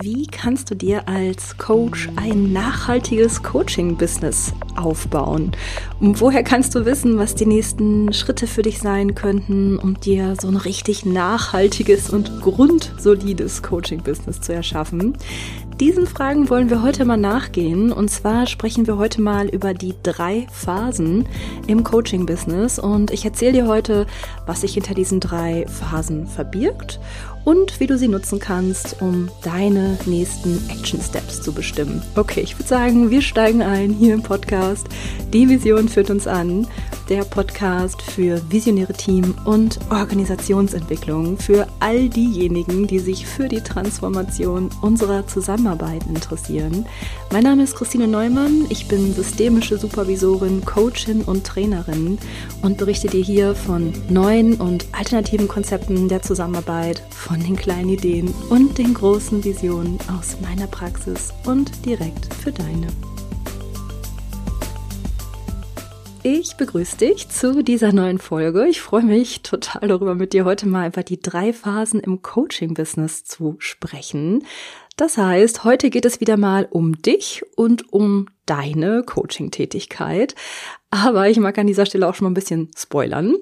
Wie kannst du dir als Coach ein nachhaltiges Coaching-Business aufbauen? Und woher kannst du wissen, was die nächsten Schritte für dich sein könnten, um dir so ein richtig nachhaltiges und grundsolides Coaching-Business zu erschaffen? Diesen Fragen wollen wir heute mal nachgehen. Und zwar sprechen wir heute mal über die drei Phasen im Coaching-Business. Und ich erzähle dir heute, was sich hinter diesen drei Phasen verbirgt und wie du sie nutzen kannst, um deine nächsten Action Steps zu bestimmen. Okay, ich würde sagen, wir steigen ein hier im Podcast. Die Vision führt uns an. Der Podcast für visionäre Team und Organisationsentwicklung für all diejenigen, die sich für die Transformation unserer Zusammenarbeit interessieren. Mein Name ist Christine Neumann. Ich bin systemische Supervisorin, Coachin und Trainerin und berichte dir hier von neuen und alternativen Konzepten der Zusammenarbeit, von den kleinen Ideen und den großen Visionen aus meiner Praxis und direkt für deine. Ich begrüße dich zu dieser neuen Folge. Ich freue mich total darüber, mit dir heute mal über die drei Phasen im Coaching-Business zu sprechen. Das heißt, heute geht es wieder mal um dich und um deine Coaching-Tätigkeit. Aber ich mag an dieser Stelle auch schon mal ein bisschen spoilern,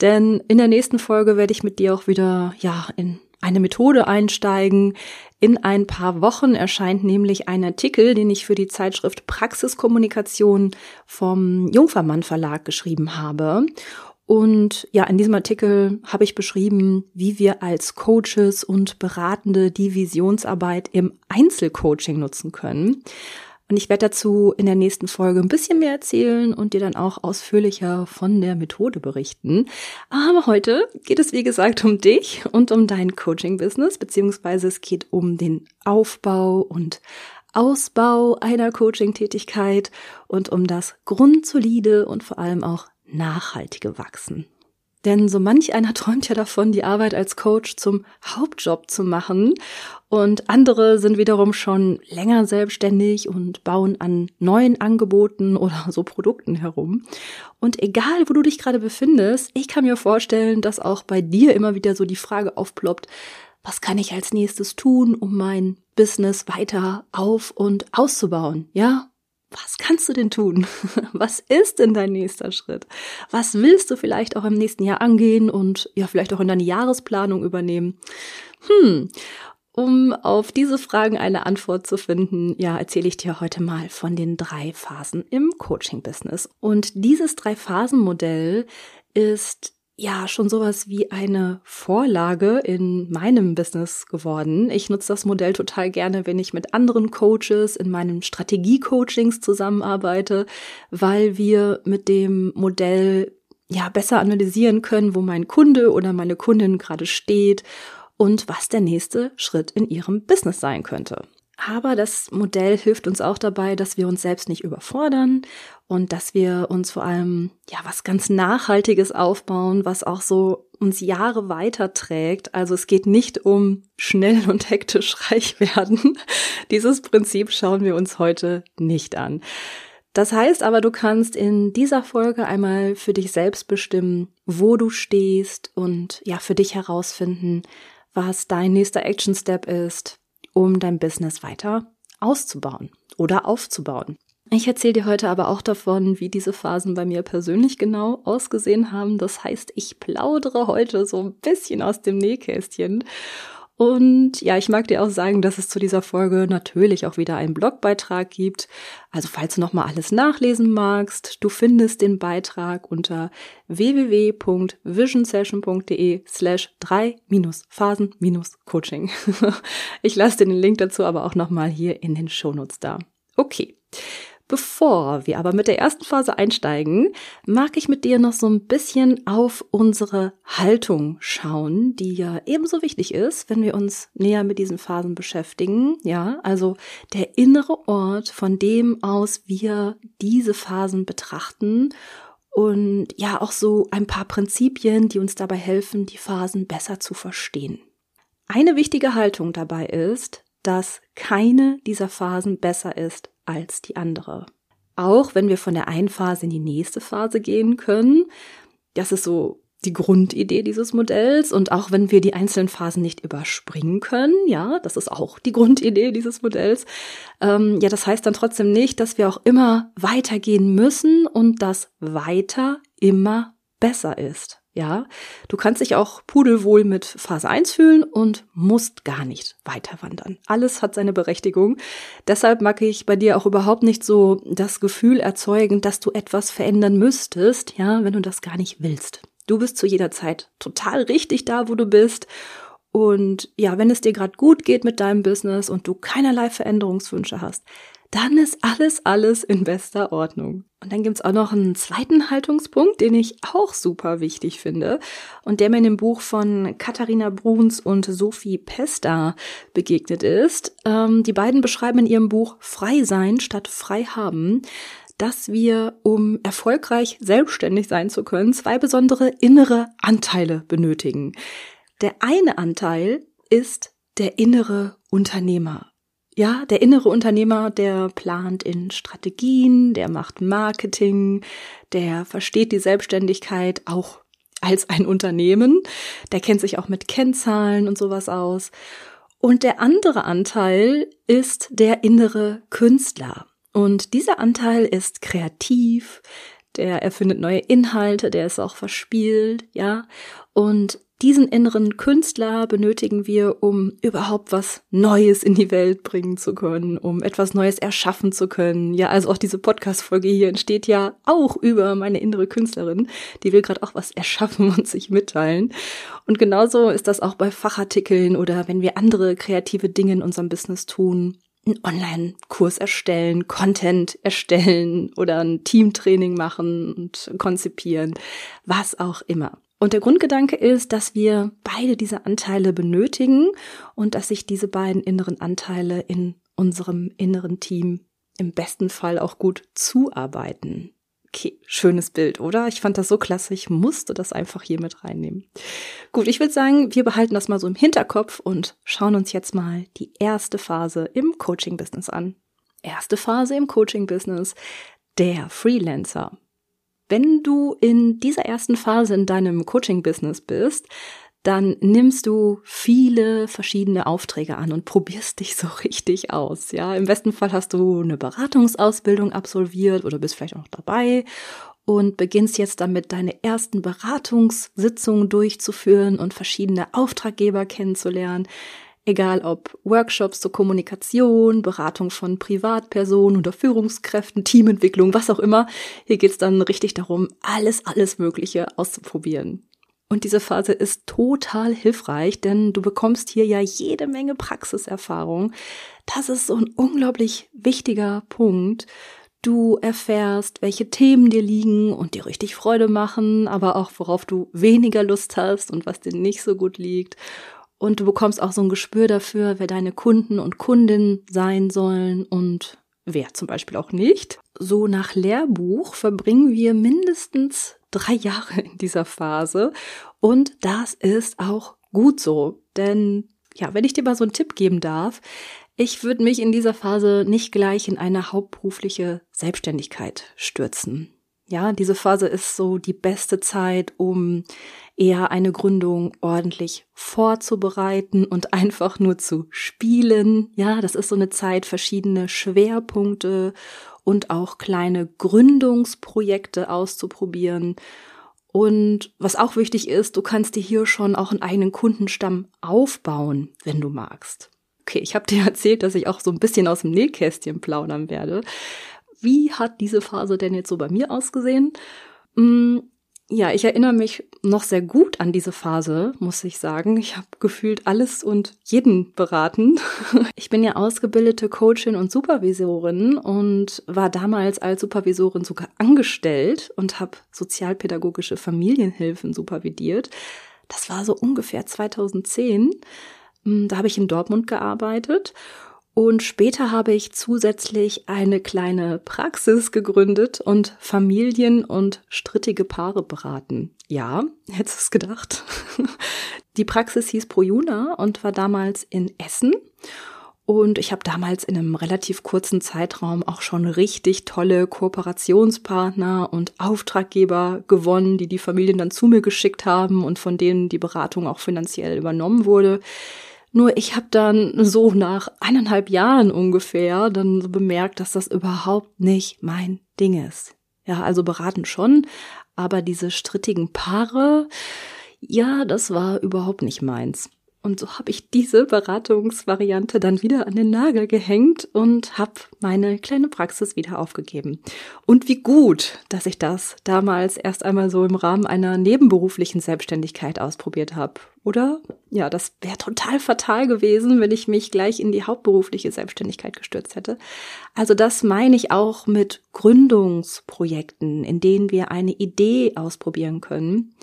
denn in der nächsten Folge werde ich mit dir auch wieder, ja, in eine Methode einsteigen. In ein paar Wochen erscheint nämlich ein Artikel, den ich für die Zeitschrift Praxiskommunikation vom Jungfermann Verlag geschrieben habe. Und ja, in diesem Artikel habe ich beschrieben, wie wir als Coaches und Beratende die Visionsarbeit im Einzelcoaching nutzen können. Und ich werde dazu in der nächsten Folge ein bisschen mehr erzählen und dir dann auch ausführlicher von der Methode berichten. Aber heute geht es, wie gesagt, um dich und um dein Coaching-Business, beziehungsweise es geht um den Aufbau und Ausbau einer Coaching-Tätigkeit und um das grundsolide und vor allem auch nachhaltige Wachsen. Denn so manch einer träumt ja davon, die Arbeit als Coach zum Hauptjob zu machen. Und andere sind wiederum schon länger selbstständig und bauen an neuen Angeboten oder so Produkten herum. Und egal, wo du dich gerade befindest, ich kann mir vorstellen, dass auch bei dir immer wieder so die Frage aufploppt, was kann ich als nächstes tun, um mein Business weiter auf und auszubauen? Ja, was kannst du denn tun? Was ist denn dein nächster Schritt? Was willst du vielleicht auch im nächsten Jahr angehen und ja, vielleicht auch in deine Jahresplanung übernehmen? Hm. Um auf diese Fragen eine Antwort zu finden, ja, erzähle ich dir heute mal von den drei Phasen im Coaching-Business. Und dieses Drei-Phasen-Modell ist ja schon sowas wie eine Vorlage in meinem Business geworden. Ich nutze das Modell total gerne, wenn ich mit anderen Coaches in meinen Strategie-Coachings zusammenarbeite, weil wir mit dem Modell ja besser analysieren können, wo mein Kunde oder meine Kundin gerade steht und was der nächste Schritt in ihrem Business sein könnte. Aber das Modell hilft uns auch dabei, dass wir uns selbst nicht überfordern und dass wir uns vor allem ja was ganz Nachhaltiges aufbauen, was auch so uns Jahre weiter trägt. Also es geht nicht um schnell und hektisch reich werden. Dieses Prinzip schauen wir uns heute nicht an. Das heißt aber, du kannst in dieser Folge einmal für dich selbst bestimmen, wo du stehst und ja, für dich herausfinden, was dein nächster Action Step ist, um dein Business weiter auszubauen oder aufzubauen. Ich erzähle dir heute aber auch davon, wie diese Phasen bei mir persönlich genau ausgesehen haben. Das heißt, ich plaudere heute so ein bisschen aus dem Nähkästchen und ja, ich mag dir auch sagen, dass es zu dieser Folge natürlich auch wieder einen Blogbeitrag gibt. Also falls du nochmal alles nachlesen magst, du findest den Beitrag unter www.visionsession.de slash 3-Phasen-Coaching. Ich lasse dir den Link dazu aber auch nochmal hier in den Shownotes da. Okay. Bevor wir aber mit der ersten Phase einsteigen, mag ich mit dir noch so ein bisschen auf unsere Haltung schauen, die ja ebenso wichtig ist, wenn wir uns näher mit diesen Phasen beschäftigen. Ja, also der innere Ort, von dem aus wir diese Phasen betrachten und ja auch so ein paar Prinzipien, die uns dabei helfen, die Phasen besser zu verstehen. Eine wichtige Haltung dabei ist, dass keine dieser Phasen besser ist als die andere. Auch wenn wir von der einen Phase in die nächste Phase gehen können, das ist so die Grundidee dieses Modells und auch wenn wir die einzelnen Phasen nicht überspringen können, ja, das ist auch die Grundidee dieses Modells, ähm, ja, das heißt dann trotzdem nicht, dass wir auch immer weitergehen müssen und das weiter immer besser ist. Ja, du kannst dich auch pudelwohl mit Phase 1 fühlen und musst gar nicht weiter wandern. Alles hat seine Berechtigung. Deshalb mag ich bei dir auch überhaupt nicht so das Gefühl erzeugen, dass du etwas verändern müsstest, ja, wenn du das gar nicht willst. Du bist zu jeder Zeit total richtig da, wo du bist. Und ja, wenn es dir gerade gut geht mit deinem Business und du keinerlei Veränderungswünsche hast, dann ist alles, alles in bester Ordnung. Und dann gibt's auch noch einen zweiten Haltungspunkt, den ich auch super wichtig finde und der mir in dem Buch von Katharina Bruns und Sophie Pesta begegnet ist. Ähm, die beiden beschreiben in ihrem Buch Frei sein statt frei haben, dass wir, um erfolgreich selbstständig sein zu können, zwei besondere innere Anteile benötigen. Der eine Anteil ist der innere Unternehmer. Ja, der innere Unternehmer, der plant in Strategien, der macht Marketing, der versteht die Selbstständigkeit auch als ein Unternehmen, der kennt sich auch mit Kennzahlen und sowas aus. Und der andere Anteil ist der innere Künstler. Und dieser Anteil ist kreativ, der erfindet neue Inhalte, der ist auch verspielt, ja. Und diesen inneren Künstler benötigen wir, um überhaupt was Neues in die Welt bringen zu können, um etwas Neues erschaffen zu können. Ja, also auch diese Podcast-Folge hier entsteht ja auch über meine innere Künstlerin. Die will gerade auch was erschaffen und sich mitteilen. Und genauso ist das auch bei Fachartikeln oder wenn wir andere kreative Dinge in unserem Business tun. Einen Online-Kurs erstellen, Content erstellen oder ein Teamtraining machen und konzipieren, was auch immer. Und der Grundgedanke ist, dass wir beide diese Anteile benötigen und dass sich diese beiden inneren Anteile in unserem inneren Team im besten Fall auch gut zuarbeiten. Okay, schönes Bild, oder? Ich fand das so klasse, ich musste das einfach hier mit reinnehmen. Gut, ich würde sagen, wir behalten das mal so im Hinterkopf und schauen uns jetzt mal die erste Phase im Coaching-Business an. Erste Phase im Coaching-Business, der Freelancer. Wenn du in dieser ersten Phase in deinem Coaching-Business bist, dann nimmst du viele verschiedene Aufträge an und probierst dich so richtig aus. Ja, im besten Fall hast du eine Beratungsausbildung absolviert oder bist vielleicht auch noch dabei und beginnst jetzt damit deine ersten Beratungssitzungen durchzuführen und verschiedene Auftraggeber kennenzulernen. Egal ob Workshops zur Kommunikation, Beratung von Privatpersonen oder Führungskräften, Teamentwicklung, was auch immer. Hier geht es dann richtig darum, alles, alles Mögliche auszuprobieren. Und diese Phase ist total hilfreich, denn du bekommst hier ja jede Menge Praxiserfahrung. Das ist so ein unglaublich wichtiger Punkt. Du erfährst, welche Themen dir liegen und dir richtig Freude machen, aber auch worauf du weniger Lust hast und was dir nicht so gut liegt. Und du bekommst auch so ein Gespür dafür, wer deine Kunden und Kundinnen sein sollen und wer zum Beispiel auch nicht. So nach Lehrbuch verbringen wir mindestens drei Jahre in dieser Phase. Und das ist auch gut so. Denn ja, wenn ich dir mal so einen Tipp geben darf, ich würde mich in dieser Phase nicht gleich in eine hauptberufliche Selbstständigkeit stürzen. Ja, diese Phase ist so die beste Zeit, um eher eine Gründung ordentlich vorzubereiten und einfach nur zu spielen. Ja, das ist so eine Zeit, verschiedene Schwerpunkte und auch kleine Gründungsprojekte auszuprobieren. Und was auch wichtig ist, du kannst dir hier schon auch einen eigenen Kundenstamm aufbauen, wenn du magst. Okay, ich habe dir erzählt, dass ich auch so ein bisschen aus dem Nähkästchen plaudern werde. Wie hat diese Phase denn jetzt so bei mir ausgesehen? Mm, ja, ich erinnere mich noch sehr gut an diese Phase, muss ich sagen. Ich habe gefühlt alles und jeden beraten. Ich bin ja ausgebildete Coachin und Supervisorin und war damals als Supervisorin sogar angestellt und habe sozialpädagogische Familienhilfen supervidiert. Das war so ungefähr 2010. Mm, da habe ich in Dortmund gearbeitet und später habe ich zusätzlich eine kleine Praxis gegründet und Familien und strittige Paare beraten. Ja, hättest du es gedacht. Die Praxis hieß Projuna und war damals in Essen. Und ich habe damals in einem relativ kurzen Zeitraum auch schon richtig tolle Kooperationspartner und Auftraggeber gewonnen, die die Familien dann zu mir geschickt haben und von denen die Beratung auch finanziell übernommen wurde. Nur ich habe dann so nach eineinhalb Jahren ungefähr dann so bemerkt, dass das überhaupt nicht mein Ding ist. Ja, also beraten schon, aber diese strittigen Paare, ja, das war überhaupt nicht meins. Und so habe ich diese Beratungsvariante dann wieder an den Nagel gehängt und habe meine kleine Praxis wieder aufgegeben. Und wie gut, dass ich das damals erst einmal so im Rahmen einer nebenberuflichen Selbstständigkeit ausprobiert habe. Oder? Ja, das wäre total fatal gewesen, wenn ich mich gleich in die hauptberufliche Selbstständigkeit gestürzt hätte. Also das meine ich auch mit Gründungsprojekten, in denen wir eine Idee ausprobieren können.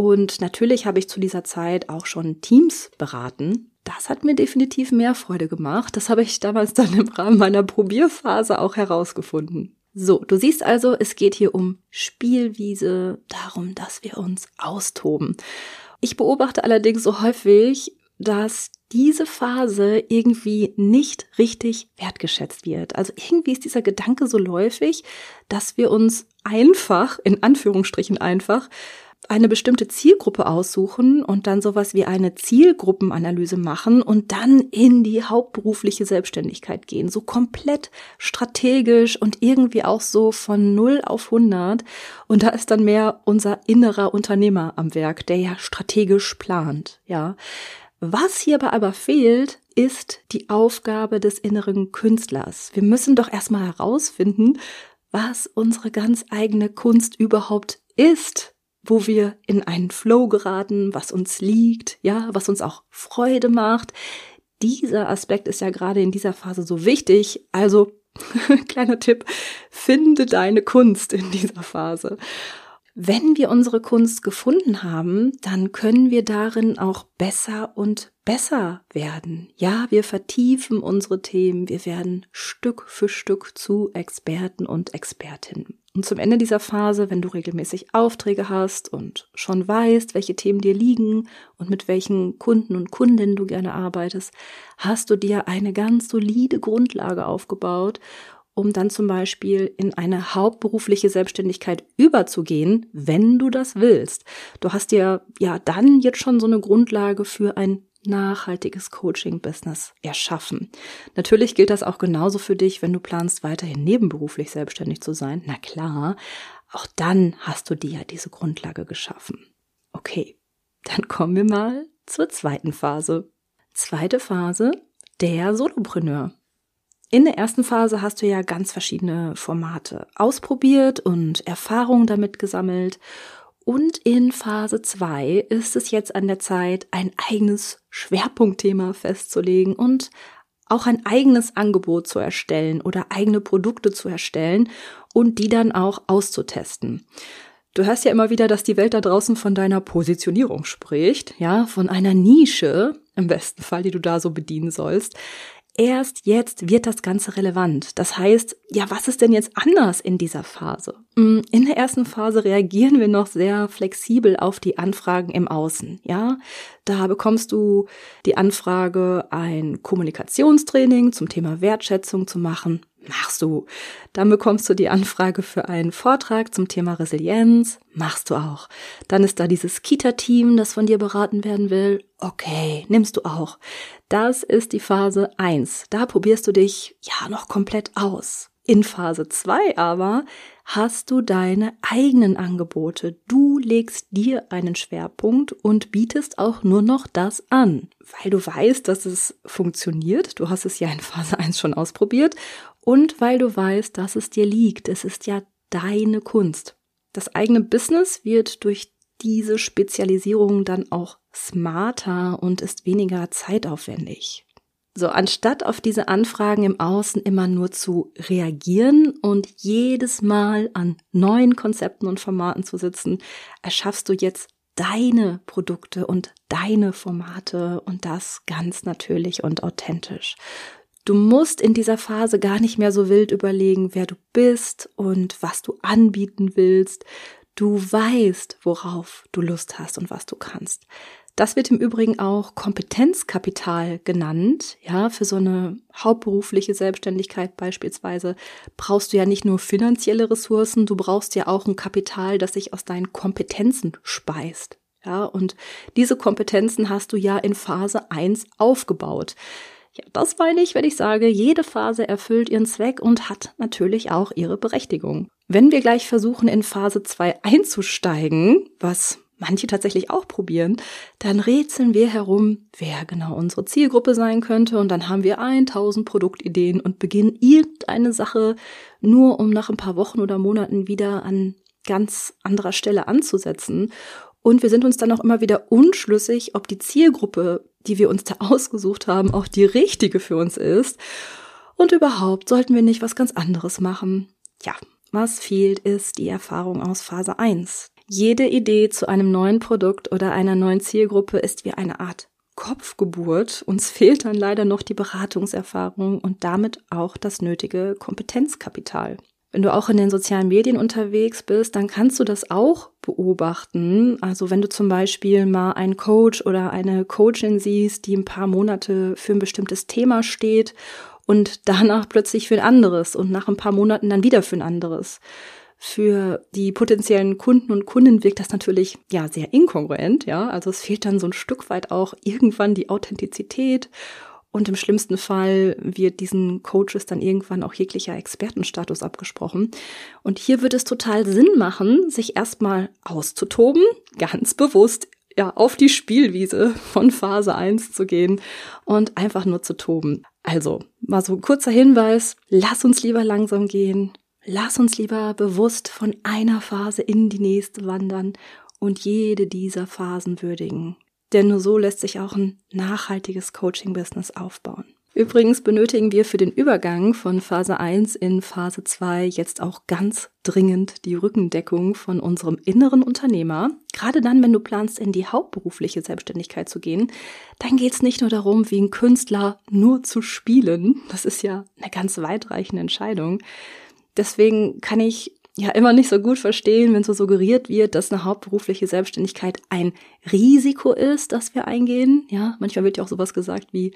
Und natürlich habe ich zu dieser Zeit auch schon Teams beraten. Das hat mir definitiv mehr Freude gemacht. Das habe ich damals dann im Rahmen meiner Probierphase auch herausgefunden. So, du siehst also, es geht hier um Spielwiese, darum, dass wir uns austoben. Ich beobachte allerdings so häufig, dass diese Phase irgendwie nicht richtig wertgeschätzt wird. Also irgendwie ist dieser Gedanke so läufig, dass wir uns einfach, in Anführungsstrichen einfach, eine bestimmte Zielgruppe aussuchen und dann sowas wie eine Zielgruppenanalyse machen und dann in die hauptberufliche Selbstständigkeit gehen. So komplett strategisch und irgendwie auch so von 0 auf 100. Und da ist dann mehr unser innerer Unternehmer am Werk, der ja strategisch plant, ja. Was hierbei aber fehlt, ist die Aufgabe des inneren Künstlers. Wir müssen doch erstmal herausfinden, was unsere ganz eigene Kunst überhaupt ist wo wir in einen Flow geraten, was uns liegt, ja, was uns auch Freude macht. Dieser Aspekt ist ja gerade in dieser Phase so wichtig. Also, kleiner Tipp, finde deine Kunst in dieser Phase. Wenn wir unsere Kunst gefunden haben, dann können wir darin auch besser und besser werden. Ja, wir vertiefen unsere Themen, wir werden Stück für Stück zu Experten und Expertinnen. Und zum Ende dieser Phase, wenn du regelmäßig Aufträge hast und schon weißt, welche Themen dir liegen und mit welchen Kunden und Kundinnen du gerne arbeitest, hast du dir eine ganz solide Grundlage aufgebaut, um dann zum Beispiel in eine hauptberufliche Selbstständigkeit überzugehen, wenn du das willst. Du hast dir ja dann jetzt schon so eine Grundlage für ein nachhaltiges Coaching-Business erschaffen. Natürlich gilt das auch genauso für dich, wenn du planst, weiterhin nebenberuflich selbstständig zu sein. Na klar, auch dann hast du dir ja diese Grundlage geschaffen. Okay, dann kommen wir mal zur zweiten Phase. Zweite Phase, der Solopreneur. In der ersten Phase hast du ja ganz verschiedene Formate ausprobiert und Erfahrungen damit gesammelt und in Phase 2 ist es jetzt an der Zeit, ein eigenes Schwerpunktthema festzulegen und auch ein eigenes Angebot zu erstellen oder eigene Produkte zu erstellen und die dann auch auszutesten. Du hörst ja immer wieder, dass die Welt da draußen von deiner Positionierung spricht, ja, von einer Nische, im besten Fall, die du da so bedienen sollst. Erst jetzt wird das Ganze relevant. Das heißt, ja, was ist denn jetzt anders in dieser Phase? Mm, in der ersten Phase reagieren wir noch sehr flexibel auf die Anfragen im Außen. Ja, da bekommst du die Anfrage, ein Kommunikationstraining zum Thema Wertschätzung zu machen. Machst du. Dann bekommst du die Anfrage für einen Vortrag zum Thema Resilienz. Machst du auch. Dann ist da dieses Kita-Team, das von dir beraten werden will. Okay, nimmst du auch. Das ist die Phase eins. Da probierst du dich ja noch komplett aus. In Phase zwei aber hast du deine eigenen Angebote. Du legst dir einen Schwerpunkt und bietest auch nur noch das an, weil du weißt, dass es funktioniert. Du hast es ja in Phase 1 schon ausprobiert und weil du weißt, dass es dir liegt. Es ist ja deine Kunst. Das eigene Business wird durch diese Spezialisierung dann auch smarter und ist weniger zeitaufwendig. So, anstatt auf diese Anfragen im Außen immer nur zu reagieren und jedes Mal an neuen Konzepten und Formaten zu sitzen, erschaffst du jetzt deine Produkte und deine Formate und das ganz natürlich und authentisch. Du musst in dieser Phase gar nicht mehr so wild überlegen, wer du bist und was du anbieten willst. Du weißt, worauf du Lust hast und was du kannst. Das wird im Übrigen auch Kompetenzkapital genannt. Ja, für so eine hauptberufliche Selbstständigkeit beispielsweise brauchst du ja nicht nur finanzielle Ressourcen, du brauchst ja auch ein Kapital, das sich aus deinen Kompetenzen speist. Ja, und diese Kompetenzen hast du ja in Phase 1 aufgebaut. Ja, das meine ich, wenn ich sage, jede Phase erfüllt ihren Zweck und hat natürlich auch ihre Berechtigung. Wenn wir gleich versuchen, in Phase 2 einzusteigen, was manche tatsächlich auch probieren, dann rätseln wir herum, wer genau unsere Zielgruppe sein könnte und dann haben wir 1000 Produktideen und beginnen irgendeine Sache nur um nach ein paar Wochen oder Monaten wieder an ganz anderer Stelle anzusetzen. Und wir sind uns dann auch immer wieder unschlüssig, ob die Zielgruppe, die wir uns da ausgesucht haben, auch die richtige für uns ist. Und überhaupt sollten wir nicht was ganz anderes machen. Ja, was fehlt, ist die Erfahrung aus Phase 1. Jede Idee zu einem neuen Produkt oder einer neuen Zielgruppe ist wie eine Art Kopfgeburt. Uns fehlt dann leider noch die Beratungserfahrung und damit auch das nötige Kompetenzkapital. Wenn du auch in den sozialen Medien unterwegs bist, dann kannst du das auch beobachten. Also wenn du zum Beispiel mal einen Coach oder eine Coachin siehst, die ein paar Monate für ein bestimmtes Thema steht und danach plötzlich für ein anderes und nach ein paar Monaten dann wieder für ein anderes für die potenziellen Kunden und Kunden wirkt das natürlich ja sehr inkongruent, ja. Also es fehlt dann so ein Stück weit auch irgendwann die Authentizität und im schlimmsten Fall wird diesen Coaches dann irgendwann auch jeglicher Expertenstatus abgesprochen. Und hier wird es total Sinn machen, sich erstmal auszutoben, ganz bewusst ja, auf die Spielwiese von Phase 1 zu gehen und einfach nur zu toben. Also, mal so ein kurzer Hinweis, lass uns lieber langsam gehen, Lass uns lieber bewusst von einer Phase in die nächste wandern und jede dieser Phasen würdigen. Denn nur so lässt sich auch ein nachhaltiges Coaching-Business aufbauen. Übrigens benötigen wir für den Übergang von Phase 1 in Phase 2 jetzt auch ganz dringend die Rückendeckung von unserem inneren Unternehmer. Gerade dann, wenn du planst, in die hauptberufliche Selbstständigkeit zu gehen, dann geht es nicht nur darum, wie ein Künstler nur zu spielen. Das ist ja eine ganz weitreichende Entscheidung, Deswegen kann ich ja immer nicht so gut verstehen, wenn so suggeriert wird, dass eine hauptberufliche Selbstständigkeit ein Risiko ist, das wir eingehen. Ja, manchmal wird ja auch sowas gesagt wie,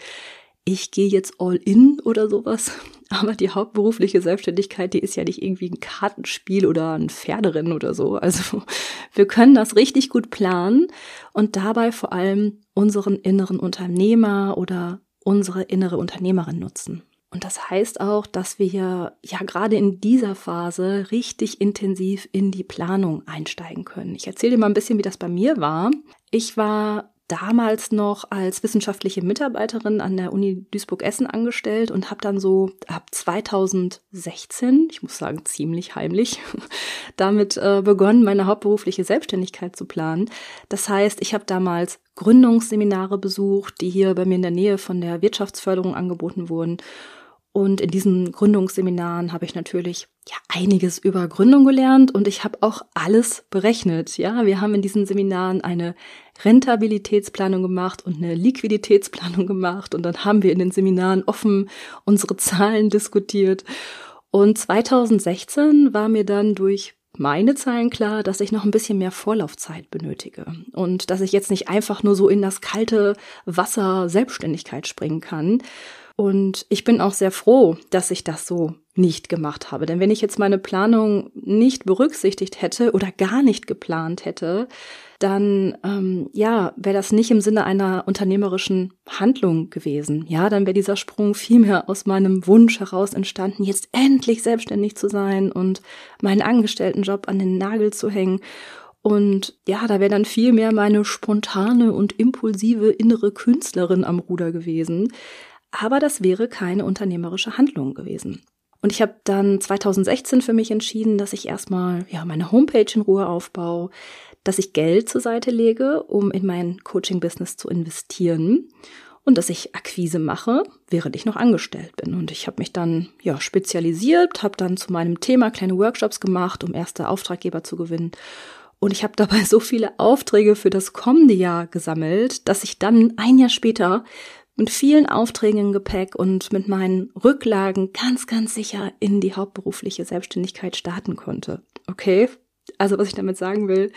ich gehe jetzt all in oder sowas. Aber die hauptberufliche Selbstständigkeit, die ist ja nicht irgendwie ein Kartenspiel oder ein Pferderennen oder so. Also wir können das richtig gut planen und dabei vor allem unseren inneren Unternehmer oder unsere innere Unternehmerin nutzen. Und das heißt auch, dass wir ja gerade in dieser Phase richtig intensiv in die Planung einsteigen können. Ich erzähle dir mal ein bisschen, wie das bei mir war. Ich war damals noch als wissenschaftliche Mitarbeiterin an der Uni Duisburg-Essen angestellt und habe dann so ab 2016, ich muss sagen ziemlich heimlich, damit äh, begonnen, meine hauptberufliche Selbstständigkeit zu planen. Das heißt, ich habe damals Gründungsseminare besucht, die hier bei mir in der Nähe von der Wirtschaftsförderung angeboten wurden und in diesen Gründungsseminaren habe ich natürlich ja einiges über Gründung gelernt und ich habe auch alles berechnet. Ja, wir haben in diesen Seminaren eine Rentabilitätsplanung gemacht und eine Liquiditätsplanung gemacht und dann haben wir in den Seminaren offen unsere Zahlen diskutiert. Und 2016 war mir dann durch meine Zahlen klar, dass ich noch ein bisschen mehr Vorlaufzeit benötige und dass ich jetzt nicht einfach nur so in das kalte Wasser Selbstständigkeit springen kann, und ich bin auch sehr froh, dass ich das so nicht gemacht habe. Denn wenn ich jetzt meine Planung nicht berücksichtigt hätte oder gar nicht geplant hätte, dann ähm, ja, wäre das nicht im Sinne einer unternehmerischen Handlung gewesen. Ja, dann wäre dieser Sprung vielmehr aus meinem Wunsch heraus entstanden, jetzt endlich selbstständig zu sein und meinen Angestelltenjob an den Nagel zu hängen. Und ja, da wäre dann viel mehr meine spontane und impulsive innere Künstlerin am Ruder gewesen aber das wäre keine unternehmerische Handlung gewesen. Und ich habe dann 2016 für mich entschieden, dass ich erstmal ja meine Homepage in Ruhe aufbaue, dass ich Geld zur Seite lege, um in mein Coaching-Business zu investieren und dass ich Akquise mache, während ich noch angestellt bin. Und ich habe mich dann ja spezialisiert, habe dann zu meinem Thema kleine Workshops gemacht, um erste Auftraggeber zu gewinnen. Und ich habe dabei so viele Aufträge für das kommende Jahr gesammelt, dass ich dann ein Jahr später mit vielen Aufträgen im Gepäck und mit meinen Rücklagen ganz, ganz sicher in die hauptberufliche Selbstständigkeit starten konnte. Okay, Also was ich damit sagen will,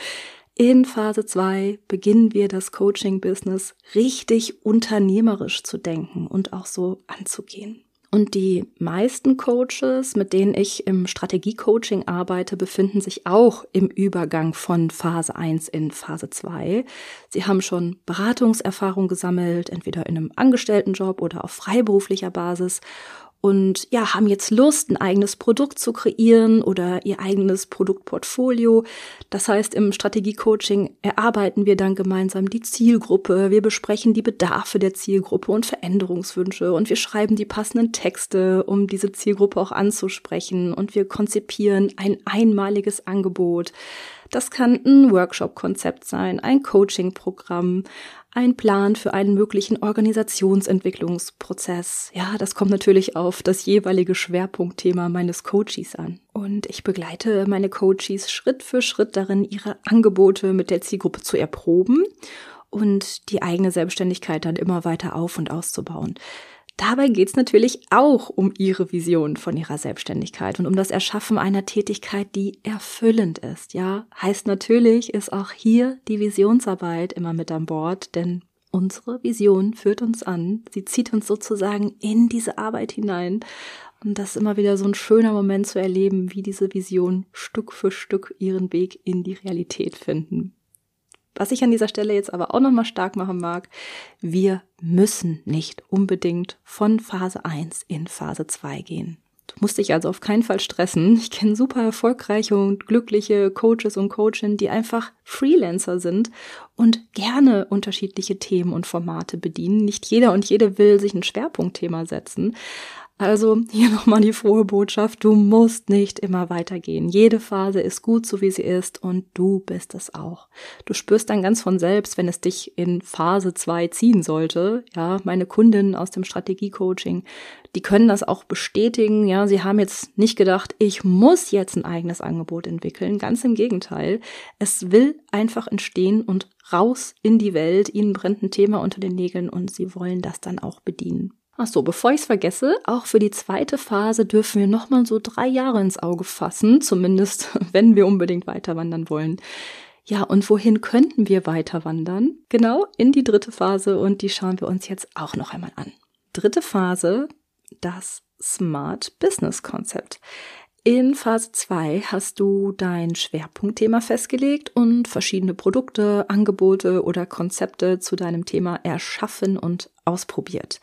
in Phase 2 beginnen wir das Coaching-Business richtig unternehmerisch zu denken und auch so anzugehen. Und die meisten Coaches, mit denen ich im Strategie-Coaching arbeite, befinden sich auch im Übergang von Phase 1 in Phase 2. Sie haben schon Beratungserfahrung gesammelt, entweder in einem Angestelltenjob oder auf freiberuflicher Basis und ja, haben jetzt Lust, ein eigenes Produkt zu kreieren oder ihr eigenes Produktportfolio. Das heißt, im Strategiecoaching erarbeiten wir dann gemeinsam die Zielgruppe, wir besprechen die Bedarfe der Zielgruppe und Veränderungswünsche und wir schreiben die passenden Texte, um diese Zielgruppe auch anzusprechen und wir konzipieren ein einmaliges Angebot. Das kann ein Workshop-Konzept sein, ein Coaching-Programm, ein Plan für einen möglichen Organisationsentwicklungsprozess. Ja, das kommt natürlich auf das jeweilige Schwerpunktthema meines Coaches an. Und ich begleite meine Coaches Schritt für Schritt darin, ihre Angebote mit der Zielgruppe zu erproben und die eigene Selbstständigkeit dann immer weiter auf und auszubauen. Dabei geht es natürlich auch um ihre Vision von ihrer Selbstständigkeit und um das Erschaffen einer Tätigkeit, die erfüllend ist. Ja, heißt natürlich ist auch hier die Visionsarbeit immer mit an Bord, denn unsere Vision führt uns an. Sie zieht uns sozusagen in diese Arbeit hinein. Und das ist immer wieder so ein schöner Moment zu erleben, wie diese Vision Stück für Stück ihren Weg in die Realität finden. Was ich an dieser Stelle jetzt aber auch nochmal stark machen mag, wir müssen nicht unbedingt von Phase 1 in Phase 2 gehen. Du musst dich also auf keinen Fall stressen. Ich kenne super erfolgreiche und glückliche Coaches und Coachinnen, die einfach Freelancer sind und gerne unterschiedliche Themen und Formate bedienen. Nicht jeder und jede will sich ein Schwerpunktthema setzen. Also hier nochmal die frohe Botschaft, du musst nicht immer weitergehen. Jede Phase ist gut, so wie sie ist und du bist es auch. Du spürst dann ganz von selbst, wenn es dich in Phase 2 ziehen sollte. Ja, meine Kundinnen aus dem Strategiecoaching, die können das auch bestätigen. Ja, sie haben jetzt nicht gedacht, ich muss jetzt ein eigenes Angebot entwickeln. Ganz im Gegenteil. Es will einfach entstehen und raus in die Welt. Ihnen brennt ein Thema unter den Nägeln und sie wollen das dann auch bedienen. Ach so, bevor ich es vergesse, auch für die zweite Phase dürfen wir nochmal so drei Jahre ins Auge fassen, zumindest wenn wir unbedingt weiter wandern wollen. Ja, und wohin könnten wir weiter wandern? Genau, in die dritte Phase und die schauen wir uns jetzt auch noch einmal an. Dritte Phase, das Smart Business Konzept. In Phase 2 hast du dein Schwerpunktthema festgelegt und verschiedene Produkte, Angebote oder Konzepte zu deinem Thema erschaffen und ausprobiert.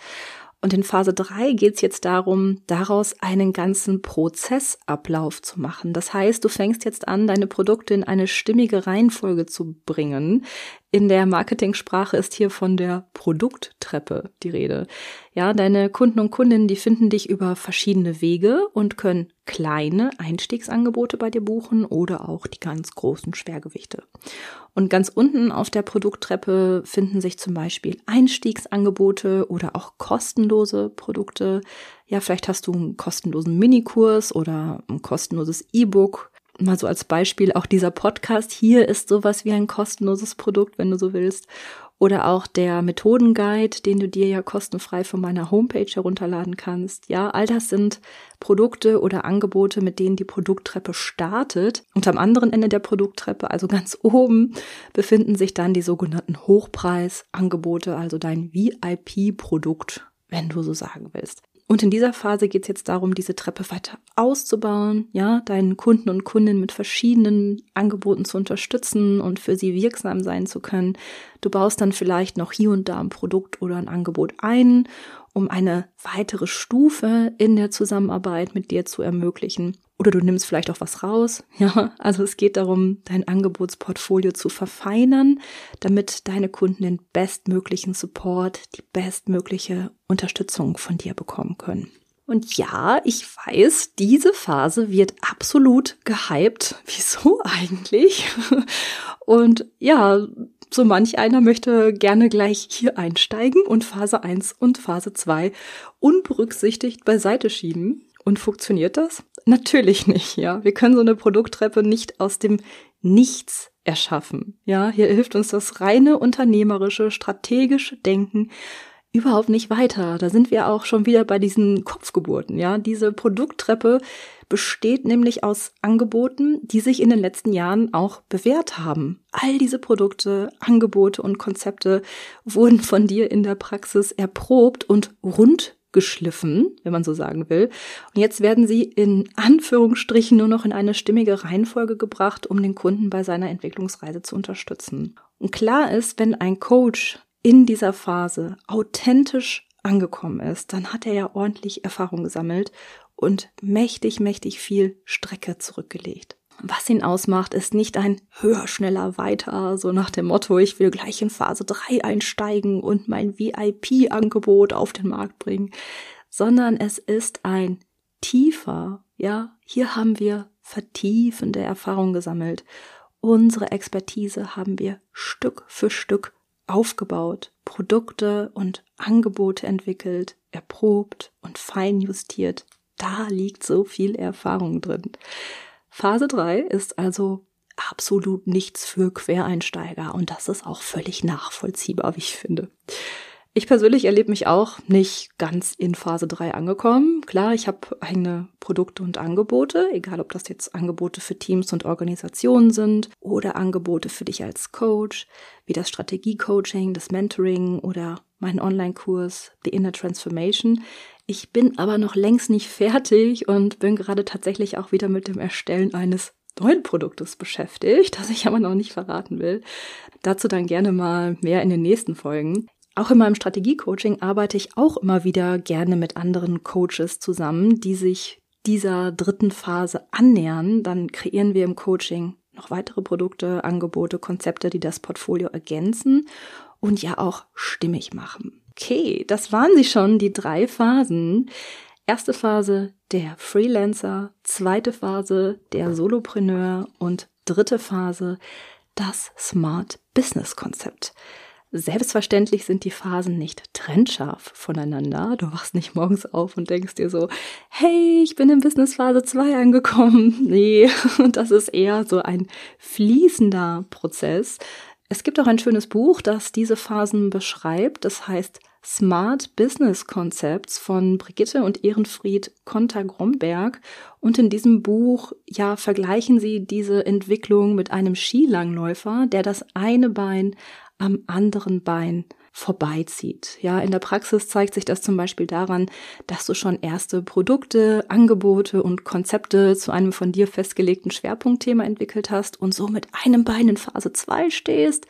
Und in Phase 3 geht es jetzt darum, daraus einen ganzen Prozessablauf zu machen. Das heißt, du fängst jetzt an, deine Produkte in eine stimmige Reihenfolge zu bringen, in der Marketingsprache ist hier von der Produkttreppe die Rede. Ja, deine Kunden und Kundinnen, die finden dich über verschiedene Wege und können kleine Einstiegsangebote bei dir buchen oder auch die ganz großen Schwergewichte. Und ganz unten auf der Produkttreppe finden sich zum Beispiel Einstiegsangebote oder auch kostenlose Produkte. Ja, vielleicht hast du einen kostenlosen Minikurs oder ein kostenloses E-Book mal so als Beispiel, auch dieser Podcast hier ist sowas wie ein kostenloses Produkt, wenn du so willst. Oder auch der Methodenguide, den du dir ja kostenfrei von meiner Homepage herunterladen kannst. Ja, all das sind Produkte oder Angebote, mit denen die Produkttreppe startet. Und am anderen Ende der Produkttreppe, also ganz oben, befinden sich dann die sogenannten Hochpreisangebote, also dein VIP-Produkt, wenn du so sagen willst. Und in dieser Phase geht es jetzt darum, diese Treppe weiter auszubauen, ja, deinen Kunden und Kundinnen mit verschiedenen Angeboten zu unterstützen und für sie wirksam sein zu können. Du baust dann vielleicht noch hier und da ein Produkt oder ein Angebot ein, um eine weitere Stufe in der Zusammenarbeit mit dir zu ermöglichen. Oder du nimmst vielleicht auch was raus. Ja, also es geht darum, dein Angebotsportfolio zu verfeinern, damit deine Kunden den bestmöglichen Support, die bestmögliche Unterstützung von dir bekommen können. Und ja, ich weiß, diese Phase wird absolut gehypt. Wieso eigentlich? Und ja, so manch einer möchte gerne gleich hier einsteigen und Phase 1 und Phase 2 unberücksichtigt beiseite schieben. Und funktioniert das? Natürlich nicht, ja. Wir können so eine Produkttreppe nicht aus dem Nichts erschaffen. Ja, hier hilft uns das reine unternehmerische, strategische Denken überhaupt nicht weiter. Da sind wir auch schon wieder bei diesen Kopfgeburten, ja. Diese Produkttreppe, besteht nämlich aus Angeboten, die sich in den letzten Jahren auch bewährt haben. All diese Produkte, Angebote und Konzepte wurden von dir in der Praxis erprobt und rund geschliffen, wenn man so sagen will. Und jetzt werden sie in Anführungsstrichen nur noch in eine stimmige Reihenfolge gebracht, um den Kunden bei seiner Entwicklungsreise zu unterstützen. Und klar ist, wenn ein Coach in dieser Phase authentisch angekommen ist, dann hat er ja ordentlich Erfahrung gesammelt und mächtig, mächtig viel Strecke zurückgelegt. Was ihn ausmacht, ist nicht ein höher, schneller, weiter, so nach dem Motto, ich will gleich in Phase 3 einsteigen und mein VIP-Angebot auf den Markt bringen, sondern es ist ein tiefer, ja, hier haben wir vertiefende Erfahrungen gesammelt. Unsere Expertise haben wir Stück für Stück aufgebaut, Produkte und Angebote entwickelt, erprobt und feinjustiert. Da liegt so viel Erfahrung drin. Phase 3 ist also absolut nichts für Quereinsteiger und das ist auch völlig nachvollziehbar, wie ich finde. Ich persönlich erlebe mich auch nicht ganz in Phase 3 angekommen. Klar, ich habe eigene Produkte und Angebote, egal ob das jetzt Angebote für Teams und Organisationen sind oder Angebote für dich als Coach, wie das Strategie-Coaching, das Mentoring oder mein Online-Kurs The Inner Transformation. Ich bin aber noch längst nicht fertig und bin gerade tatsächlich auch wieder mit dem Erstellen eines neuen Produktes beschäftigt, das ich aber noch nicht verraten will. Dazu dann gerne mal mehr in den nächsten Folgen. Auch in meinem Strategiecoaching arbeite ich auch immer wieder gerne mit anderen Coaches zusammen, die sich dieser dritten Phase annähern. Dann kreieren wir im Coaching noch weitere Produkte, Angebote, Konzepte, die das Portfolio ergänzen und ja auch stimmig machen. Okay, das waren sie schon, die drei Phasen. Erste Phase der Freelancer, zweite Phase der Solopreneur und dritte Phase das Smart Business Konzept. Selbstverständlich sind die Phasen nicht trennscharf voneinander. Du wachst nicht morgens auf und denkst dir so, hey, ich bin in Business Phase 2 angekommen. Nee, das ist eher so ein fließender Prozess. Es gibt auch ein schönes Buch, das diese Phasen beschreibt. Das heißt Smart Business Concepts von Brigitte und Ehrenfried Konter-Gromberg. Und in diesem Buch, ja, vergleichen sie diese Entwicklung mit einem Skilangläufer, der das eine Bein am anderen Bein vorbeizieht. Ja, in der Praxis zeigt sich das zum Beispiel daran, dass du schon erste Produkte, Angebote und Konzepte zu einem von dir festgelegten Schwerpunktthema entwickelt hast und so mit einem Bein in Phase 2 stehst.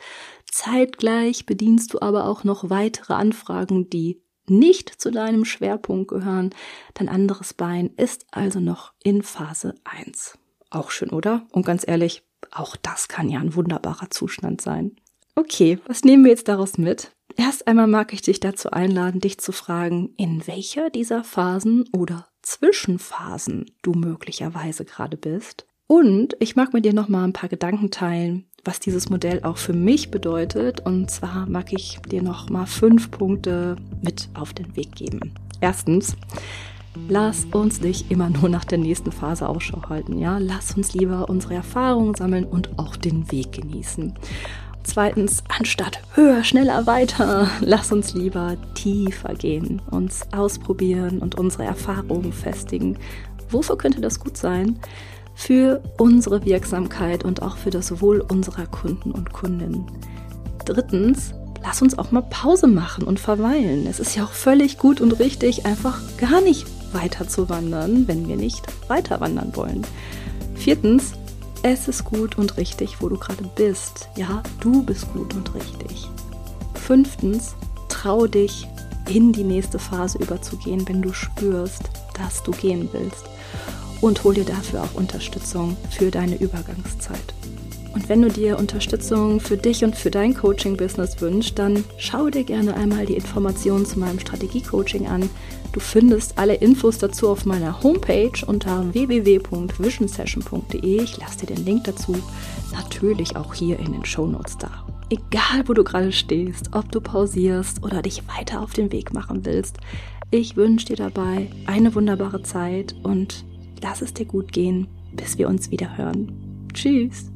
Zeitgleich bedienst du aber auch noch weitere Anfragen, die nicht zu deinem Schwerpunkt gehören. Dein anderes Bein ist also noch in Phase 1. Auch schön, oder? Und ganz ehrlich, auch das kann ja ein wunderbarer Zustand sein. Okay, was nehmen wir jetzt daraus mit? Erst einmal mag ich dich dazu einladen, dich zu fragen, in welcher dieser Phasen oder Zwischenphasen du möglicherweise gerade bist. Und ich mag mit dir noch mal ein paar Gedanken teilen, was dieses Modell auch für mich bedeutet. Und zwar mag ich dir noch mal fünf Punkte mit auf den Weg geben. Erstens, lass uns nicht immer nur nach der nächsten Phase Ausschau halten. Ja, lass uns lieber unsere Erfahrungen sammeln und auch den Weg genießen. Zweitens, anstatt höher, schneller, weiter, lass uns lieber tiefer gehen, uns ausprobieren und unsere Erfahrungen festigen. Wofür könnte das gut sein? Für unsere Wirksamkeit und auch für das Wohl unserer Kunden und Kundinnen. Drittens, lass uns auch mal Pause machen und verweilen. Es ist ja auch völlig gut und richtig, einfach gar nicht weiter zu wandern, wenn wir nicht weiter wandern wollen. Viertens, es ist gut und richtig, wo du gerade bist. Ja, du bist gut und richtig. Fünftens, trau dich, in die nächste Phase überzugehen, wenn du spürst, dass du gehen willst. Und hol dir dafür auch Unterstützung für deine Übergangszeit. Und wenn du dir Unterstützung für dich und für dein Coaching-Business wünschst, dann schau dir gerne einmal die Informationen zu meinem Strategie-Coaching an. Du findest alle Infos dazu auf meiner Homepage unter www.visionsession.de. Ich lasse dir den Link dazu natürlich auch hier in den Shownotes da. Egal, wo du gerade stehst, ob du pausierst oder dich weiter auf den Weg machen willst, ich wünsche dir dabei eine wunderbare Zeit und lass es dir gut gehen, bis wir uns wieder hören. Tschüss!